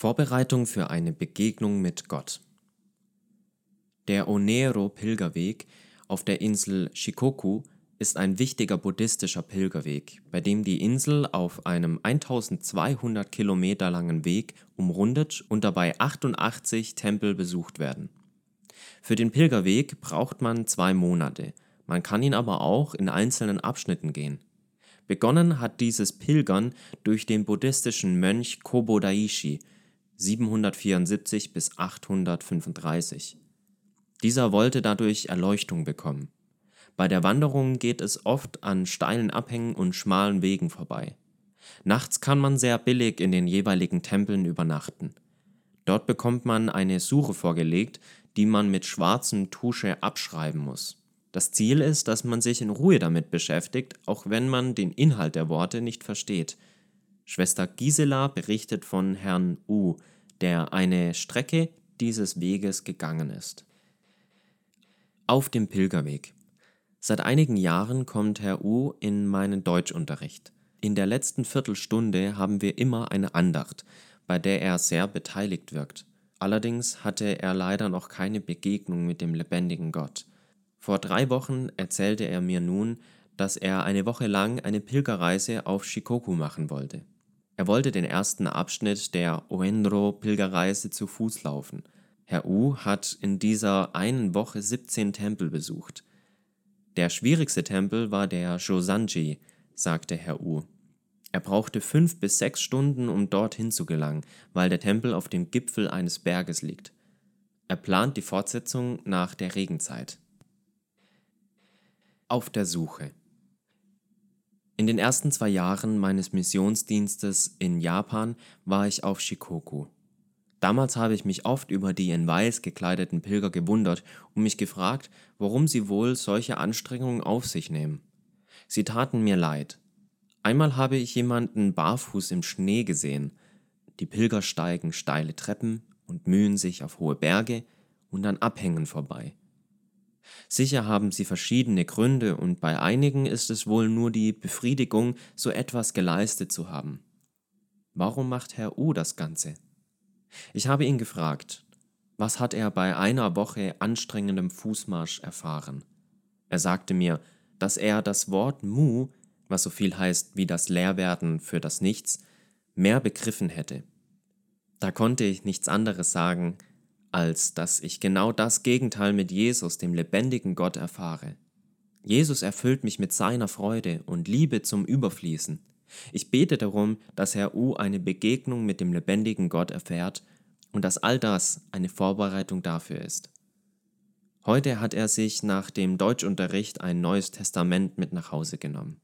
Vorbereitung für eine Begegnung mit Gott. Der Onero-Pilgerweg auf der Insel Shikoku ist ein wichtiger buddhistischer Pilgerweg, bei dem die Insel auf einem 1200 Kilometer langen Weg umrundet und dabei 88 Tempel besucht werden. Für den Pilgerweg braucht man zwei Monate, man kann ihn aber auch in einzelnen Abschnitten gehen. Begonnen hat dieses Pilgern durch den buddhistischen Mönch Kobo Daishi 774 bis 835. Dieser wollte dadurch Erleuchtung bekommen. Bei der Wanderung geht es oft an steilen Abhängen und schmalen Wegen vorbei. Nachts kann man sehr billig in den jeweiligen Tempeln übernachten. Dort bekommt man eine Suche vorgelegt, die man mit schwarzem Tusche abschreiben muss. Das Ziel ist, dass man sich in Ruhe damit beschäftigt, auch wenn man den Inhalt der Worte nicht versteht. Schwester Gisela berichtet von Herrn U, der eine Strecke dieses Weges gegangen ist. Auf dem Pilgerweg. Seit einigen Jahren kommt Herr U in meinen Deutschunterricht. In der letzten Viertelstunde haben wir immer eine Andacht, bei der er sehr beteiligt wirkt. Allerdings hatte er leider noch keine Begegnung mit dem lebendigen Gott. Vor drei Wochen erzählte er mir nun, dass er eine Woche lang eine Pilgerreise auf Shikoku machen wollte. Er wollte den ersten Abschnitt der Oenro-Pilgerreise zu Fuß laufen. Herr U hat in dieser einen Woche 17 Tempel besucht. Der schwierigste Tempel war der Josanji, sagte Herr U. Er brauchte fünf bis sechs Stunden, um dorthin zu gelangen, weil der Tempel auf dem Gipfel eines Berges liegt. Er plant die Fortsetzung nach der Regenzeit. Auf der Suche in den ersten zwei Jahren meines Missionsdienstes in Japan war ich auf Shikoku. Damals habe ich mich oft über die in Weiß gekleideten Pilger gewundert und mich gefragt, warum sie wohl solche Anstrengungen auf sich nehmen. Sie taten mir leid. Einmal habe ich jemanden barfuß im Schnee gesehen. Die Pilger steigen steile Treppen und mühen sich auf hohe Berge und an Abhängen vorbei. Sicher haben sie verschiedene Gründe und bei einigen ist es wohl nur die Befriedigung, so etwas geleistet zu haben. Warum macht Herr U das Ganze? Ich habe ihn gefragt, was hat er bei einer Woche anstrengendem Fußmarsch erfahren? Er sagte mir, dass er das Wort Mu, was so viel heißt wie das Leerwerden für das Nichts, mehr begriffen hätte. Da konnte ich nichts anderes sagen, als dass ich genau das Gegenteil mit Jesus, dem lebendigen Gott, erfahre. Jesus erfüllt mich mit seiner Freude und Liebe zum Überfließen. Ich bete darum, dass Herr U eine Begegnung mit dem lebendigen Gott erfährt und dass all das eine Vorbereitung dafür ist. Heute hat er sich nach dem Deutschunterricht ein neues Testament mit nach Hause genommen.